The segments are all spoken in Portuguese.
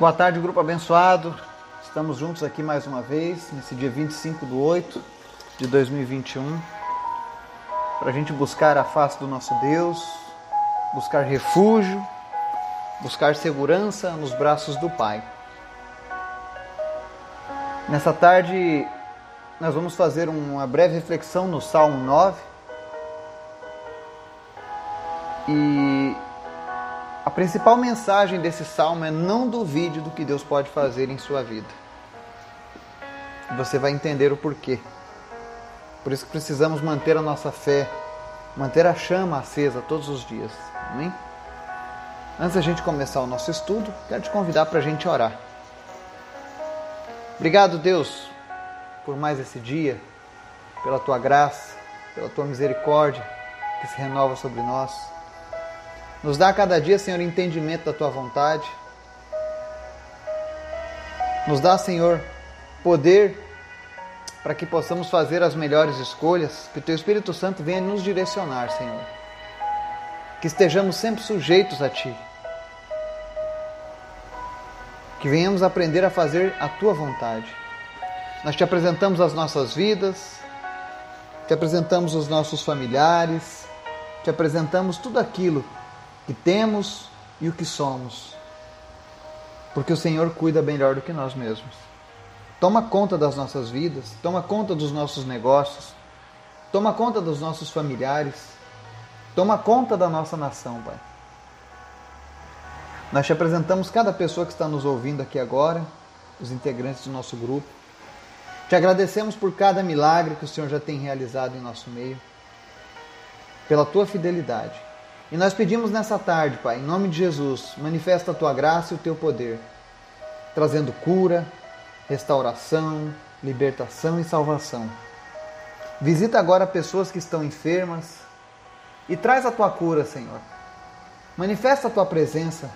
Boa tarde, grupo abençoado. Estamos juntos aqui mais uma vez, nesse dia 25 de 8 de 2021, para a gente buscar a face do nosso Deus, buscar refúgio, buscar segurança nos braços do Pai. Nessa tarde, nós vamos fazer uma breve reflexão no Salmo 9. E a principal mensagem desse salmo é não duvide do que Deus pode fazer em sua vida. Você vai entender o porquê. Por isso que precisamos manter a nossa fé, manter a chama acesa todos os dias. Amém? Antes da gente começar o nosso estudo, quero te convidar para a gente orar. Obrigado, Deus, por mais esse dia, pela tua graça, pela tua misericórdia que se renova sobre nós. Nos dá a cada dia, Senhor, entendimento da tua vontade. Nos dá, Senhor, poder para que possamos fazer as melhores escolhas, que o teu Espírito Santo venha nos direcionar, Senhor. Que estejamos sempre sujeitos a ti. Que venhamos aprender a fazer a tua vontade. Nós te apresentamos as nossas vidas, te apresentamos os nossos familiares, te apresentamos tudo aquilo que temos e o que somos. Porque o Senhor cuida melhor do que nós mesmos. Toma conta das nossas vidas, toma conta dos nossos negócios, toma conta dos nossos familiares, toma conta da nossa nação, Pai. Nós te apresentamos cada pessoa que está nos ouvindo aqui agora, os integrantes do nosso grupo. Te agradecemos por cada milagre que o Senhor já tem realizado em nosso meio, pela tua fidelidade. E nós pedimos nessa tarde, Pai, em nome de Jesus, manifesta a tua graça e o teu poder, trazendo cura, restauração, libertação e salvação. Visita agora pessoas que estão enfermas e traz a tua cura, Senhor. Manifesta a tua presença.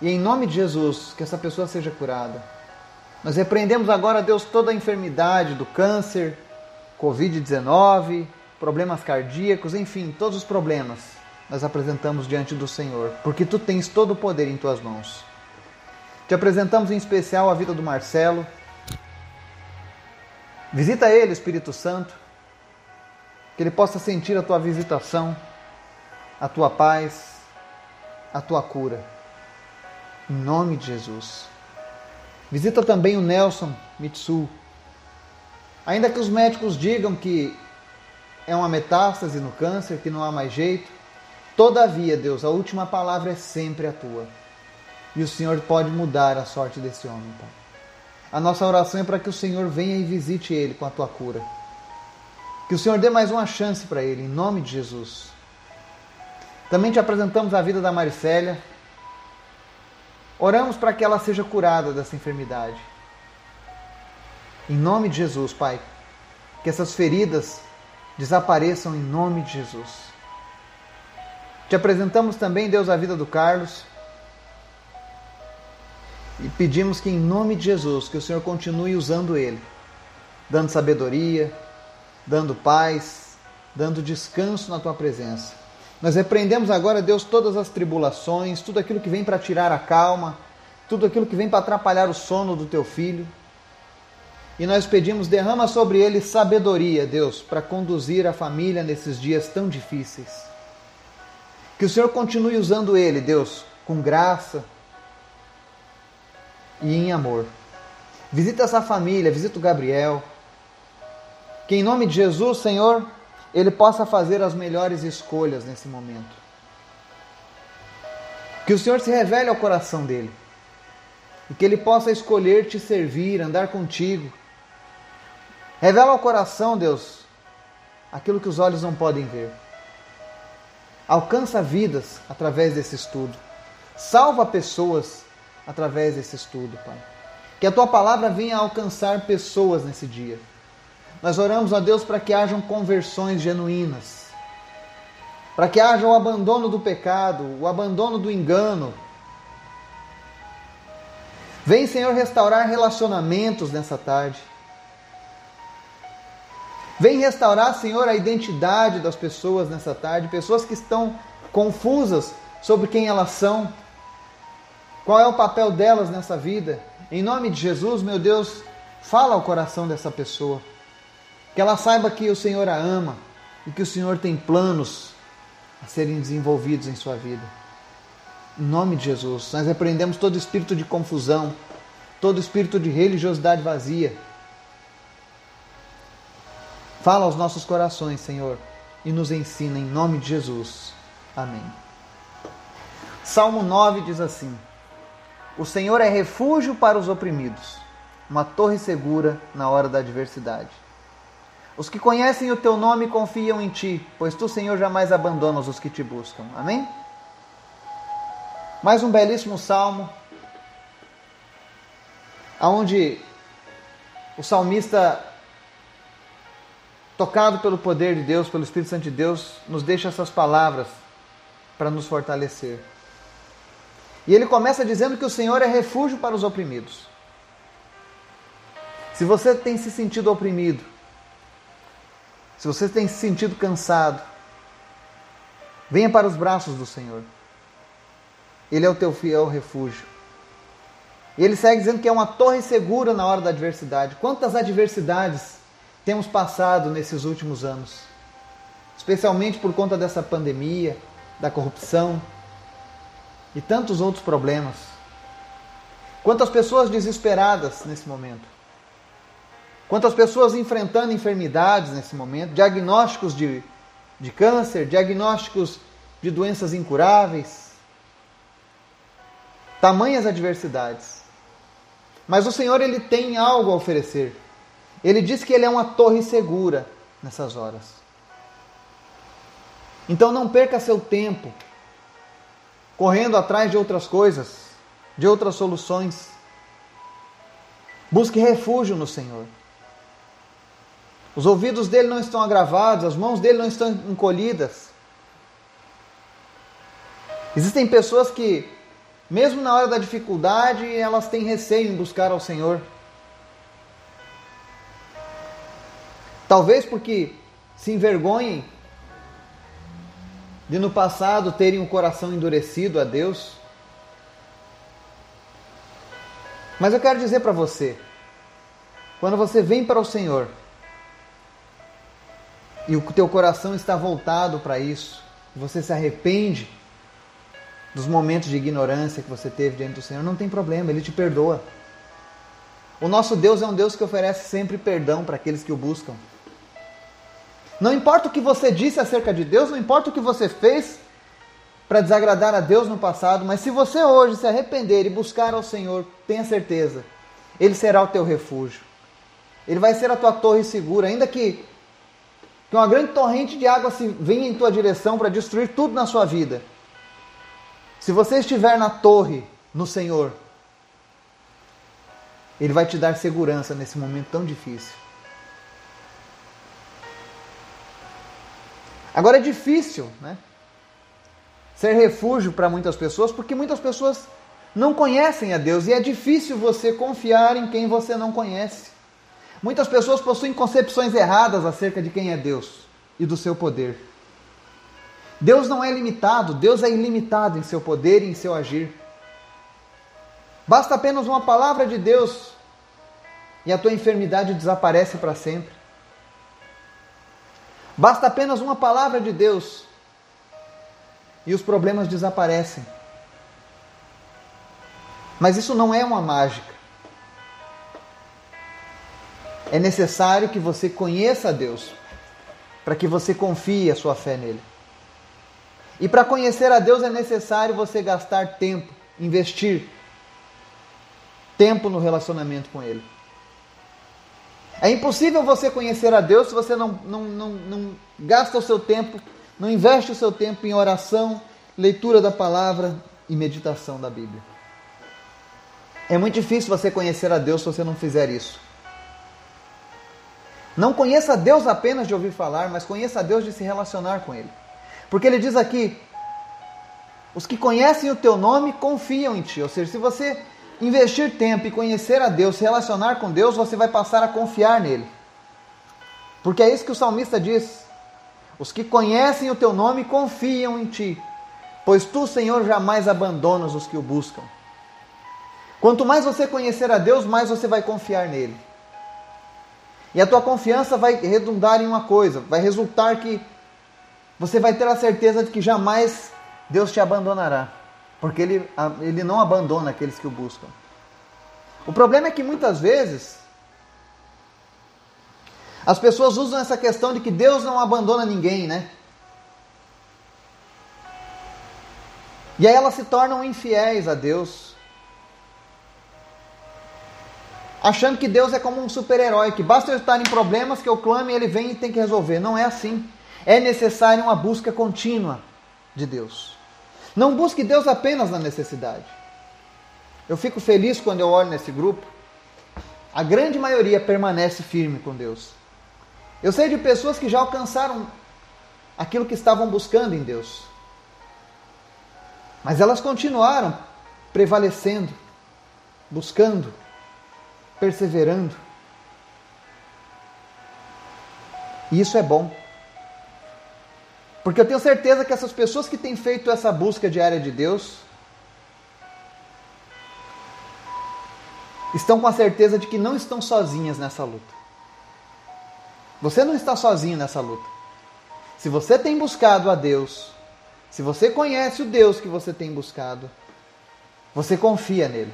E em nome de Jesus, que essa pessoa seja curada. Nós repreendemos agora, Deus, toda a enfermidade do câncer, Covid-19, problemas cardíacos, enfim, todos os problemas nós apresentamos diante do Senhor, porque tu tens todo o poder em tuas mãos. Te apresentamos em especial a vida do Marcelo. Visita ele, Espírito Santo, que ele possa sentir a tua visitação, a tua paz, a tua cura. Em nome de Jesus. Visita também o Nelson Mitsu. Ainda que os médicos digam que é uma metástase no câncer, que não há mais jeito. Todavia, Deus, a última palavra é sempre a tua. E o Senhor pode mudar a sorte desse homem, Pai. A nossa oração é para que o Senhor venha e visite ele com a tua cura. Que o Senhor dê mais uma chance para ele, em nome de Jesus. Também te apresentamos a vida da Maricélia. Oramos para que ela seja curada dessa enfermidade. Em nome de Jesus, Pai. Que essas feridas desapareçam em nome de Jesus. Te apresentamos também, Deus, a vida do Carlos. E pedimos que, em nome de Jesus, que o Senhor continue usando ele, dando sabedoria, dando paz, dando descanso na tua presença. Nós repreendemos agora, Deus, todas as tribulações, tudo aquilo que vem para tirar a calma, tudo aquilo que vem para atrapalhar o sono do teu filho. E nós pedimos, derrama sobre ele sabedoria, Deus, para conduzir a família nesses dias tão difíceis. Que o Senhor continue usando ele, Deus, com graça e em amor. Visita essa família, visita o Gabriel. Que em nome de Jesus, Senhor, ele possa fazer as melhores escolhas nesse momento. Que o Senhor se revele ao coração dele. E que ele possa escolher te servir, andar contigo Revela ao coração, Deus, aquilo que os olhos não podem ver. Alcança vidas através desse estudo. Salva pessoas através desse estudo, Pai. Que a tua palavra venha alcançar pessoas nesse dia. Nós oramos a Deus para que hajam conversões genuínas, para que haja o abandono do pecado, o abandono do engano. Vem, Senhor, restaurar relacionamentos nessa tarde. Vem restaurar, Senhor, a identidade das pessoas nessa tarde, pessoas que estão confusas sobre quem elas são. Qual é o papel delas nessa vida? Em nome de Jesus, meu Deus, fala ao coração dessa pessoa. Que ela saiba que o Senhor a ama e que o Senhor tem planos a serem desenvolvidos em sua vida. Em nome de Jesus, nós repreendemos todo espírito de confusão, todo espírito de religiosidade vazia. Fala aos nossos corações, Senhor, e nos ensina em nome de Jesus. Amém. Salmo 9 diz assim: O Senhor é refúgio para os oprimidos, uma torre segura na hora da adversidade. Os que conhecem o teu nome confiam em ti, pois tu, Senhor, jamais abandonas os que te buscam. Amém? Mais um belíssimo salmo, onde o salmista, tocado pelo poder de Deus, pelo Espírito Santo de Deus, nos deixa essas palavras para nos fortalecer. E ele começa dizendo que o Senhor é refúgio para os oprimidos. Se você tem se sentido oprimido, se você tem se sentido cansado, venha para os braços do Senhor. Ele é o teu fiel refúgio. E ele segue dizendo que é uma torre segura na hora da adversidade. Quantas adversidades temos passado nesses últimos anos? Especialmente por conta dessa pandemia, da corrupção e tantos outros problemas. Quantas pessoas desesperadas nesse momento. Quantas pessoas enfrentando enfermidades nesse momento, diagnósticos de, de câncer, diagnósticos de doenças incuráveis. Tamanhas adversidades. Mas o Senhor ele tem algo a oferecer. Ele diz que ele é uma torre segura nessas horas. Então não perca seu tempo correndo atrás de outras coisas, de outras soluções. Busque refúgio no Senhor. Os ouvidos dele não estão agravados, as mãos dele não estão encolhidas. Existem pessoas que, mesmo na hora da dificuldade, elas têm receio em buscar ao Senhor. Talvez porque se envergonhem de no passado terem um coração endurecido a Deus. Mas eu quero dizer para você, quando você vem para o Senhor e o teu coração está voltado para isso, você se arrepende dos momentos de ignorância que você teve diante do Senhor, não tem problema, Ele te perdoa. O nosso Deus é um Deus que oferece sempre perdão para aqueles que o buscam. Não importa o que você disse acerca de Deus, não importa o que você fez para desagradar a Deus no passado, mas se você hoje se arrepender e buscar ao Senhor, tenha certeza, Ele será o teu refúgio. Ele vai ser a tua torre segura, ainda que, que uma grande torrente de água se venha em tua direção para destruir tudo na sua vida. Se você estiver na torre, no Senhor, Ele vai te dar segurança nesse momento tão difícil. Agora é difícil, né? Ser refúgio para muitas pessoas, porque muitas pessoas não conhecem a Deus e é difícil você confiar em quem você não conhece. Muitas pessoas possuem concepções erradas acerca de quem é Deus e do seu poder. Deus não é limitado, Deus é ilimitado em seu poder e em seu agir. Basta apenas uma palavra de Deus e a tua enfermidade desaparece para sempre. Basta apenas uma palavra de Deus e os problemas desaparecem. Mas isso não é uma mágica. É necessário que você conheça a Deus para que você confie a sua fé nele. E para conhecer a Deus é necessário você gastar tempo, investir tempo no relacionamento com Ele. É impossível você conhecer a Deus se você não, não, não, não gasta o seu tempo, não investe o seu tempo em oração, leitura da palavra e meditação da Bíblia. É muito difícil você conhecer a Deus se você não fizer isso. Não conheça a Deus apenas de ouvir falar, mas conheça a Deus de se relacionar com Ele. Porque ele diz aqui: os que conhecem o teu nome confiam em ti. Ou seja, se você investir tempo e conhecer a Deus, se relacionar com Deus, você vai passar a confiar nele. Porque é isso que o salmista diz: Os que conhecem o teu nome confiam em ti, pois tu, Senhor, jamais abandonas os que o buscam. Quanto mais você conhecer a Deus, mais você vai confiar nele. E a tua confiança vai redundar em uma coisa, vai resultar que você vai ter a certeza de que jamais Deus te abandonará, porque ele, ele não abandona aqueles que o buscam. O problema é que muitas vezes as pessoas usam essa questão de que Deus não abandona ninguém, né? E aí elas se tornam infiéis a Deus. achando que Deus é como um super-herói, que basta eu estar em problemas que eu clame ele vem e tem que resolver. Não é assim. É necessária uma busca contínua de Deus. Não busque Deus apenas na necessidade. Eu fico feliz quando eu olho nesse grupo. A grande maioria permanece firme com Deus. Eu sei de pessoas que já alcançaram aquilo que estavam buscando em Deus. Mas elas continuaram prevalecendo, buscando, perseverando. E isso é bom. Porque eu tenho certeza que essas pessoas que têm feito essa busca diária de Deus estão com a certeza de que não estão sozinhas nessa luta. Você não está sozinho nessa luta. Se você tem buscado a Deus, se você conhece o Deus que você tem buscado, você confia nele.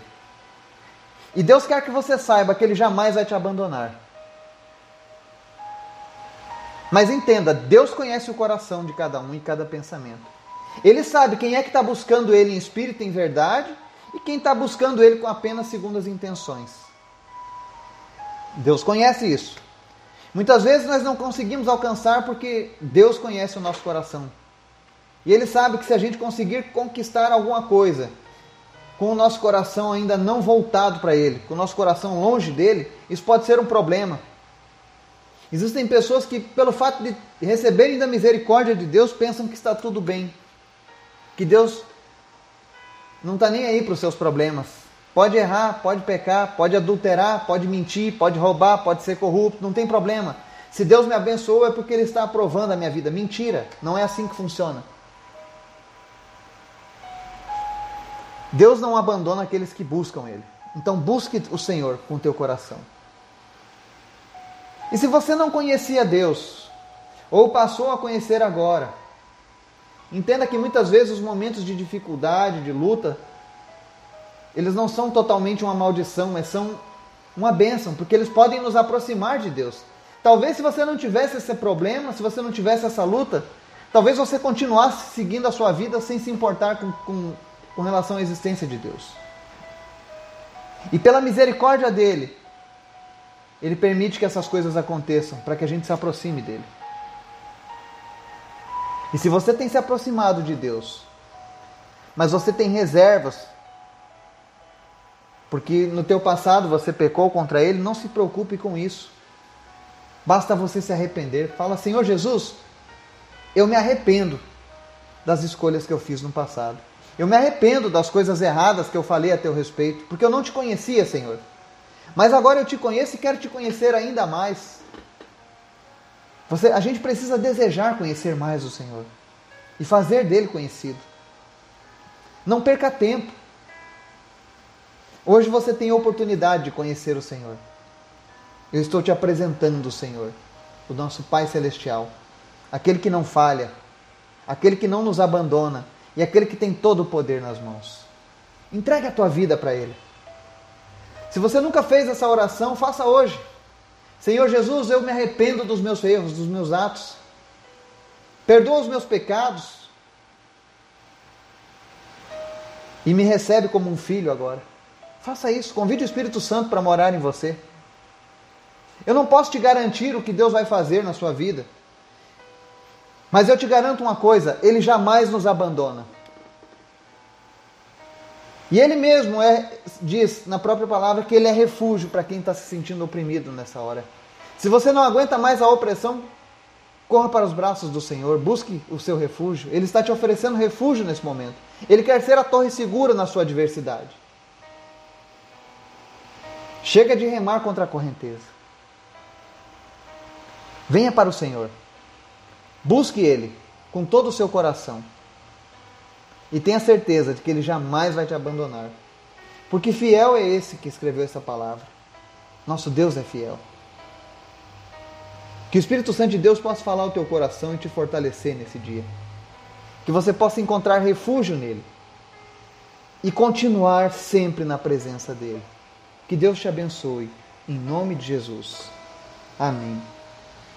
E Deus quer que você saiba que Ele jamais vai te abandonar. Mas entenda, Deus conhece o coração de cada um e cada pensamento. Ele sabe quem é que está buscando Ele em espírito em verdade e quem está buscando Ele com apenas segundas intenções. Deus conhece isso. Muitas vezes nós não conseguimos alcançar porque Deus conhece o nosso coração. E Ele sabe que se a gente conseguir conquistar alguma coisa, com o nosso coração ainda não voltado para Ele, com o nosso coração longe dele, isso pode ser um problema. Existem pessoas que, pelo fato de receberem da misericórdia de Deus, pensam que está tudo bem, que Deus não está nem aí para os seus problemas. Pode errar, pode pecar, pode adulterar, pode mentir, pode roubar, pode ser corrupto, não tem problema. Se Deus me abençoou é porque Ele está aprovando a minha vida. Mentira, não é assim que funciona. Deus não abandona aqueles que buscam Ele. Então busque o Senhor com o teu coração. E se você não conhecia Deus, ou passou a conhecer agora, entenda que muitas vezes os momentos de dificuldade, de luta, eles não são totalmente uma maldição, mas são uma bênção, porque eles podem nos aproximar de Deus. Talvez se você não tivesse esse problema, se você não tivesse essa luta, talvez você continuasse seguindo a sua vida sem se importar com, com com relação à existência de Deus. E pela misericórdia dele, ele permite que essas coisas aconteçam para que a gente se aproxime dele. E se você tem se aproximado de Deus, mas você tem reservas, porque no teu passado você pecou contra ele, não se preocupe com isso. Basta você se arrepender. Fala, Senhor Jesus, eu me arrependo das escolhas que eu fiz no passado. Eu me arrependo das coisas erradas que eu falei a teu respeito, porque eu não te conhecia, Senhor. Mas agora eu te conheço e quero te conhecer ainda mais. Você, a gente precisa desejar conhecer mais o Senhor e fazer dele conhecido. Não perca tempo. Hoje você tem a oportunidade de conhecer o Senhor. Eu estou te apresentando o Senhor, o nosso Pai Celestial, aquele que não falha, aquele que não nos abandona, e aquele que tem todo o poder nas mãos. Entregue a tua vida para Ele. Se você nunca fez essa oração, faça hoje. Senhor Jesus, eu me arrependo dos meus erros, dos meus atos. Perdoa os meus pecados. E me recebe como um filho agora. Faça isso. Convide o Espírito Santo para morar em você. Eu não posso te garantir o que Deus vai fazer na sua vida. Mas eu te garanto uma coisa: Ele jamais nos abandona. E Ele mesmo é, diz na própria palavra que Ele é refúgio para quem está se sentindo oprimido nessa hora. Se você não aguenta mais a opressão, corra para os braços do Senhor, busque o seu refúgio. Ele está te oferecendo refúgio nesse momento. Ele quer ser a torre segura na sua adversidade. Chega de remar contra a correnteza. Venha para o Senhor. Busque Ele com todo o seu coração. E tenha certeza de que Ele jamais vai te abandonar. Porque fiel é esse que escreveu essa palavra. Nosso Deus é fiel. Que o Espírito Santo de Deus possa falar ao teu coração e te fortalecer nesse dia. Que você possa encontrar refúgio nele e continuar sempre na presença dele. Que Deus te abençoe. Em nome de Jesus. Amém.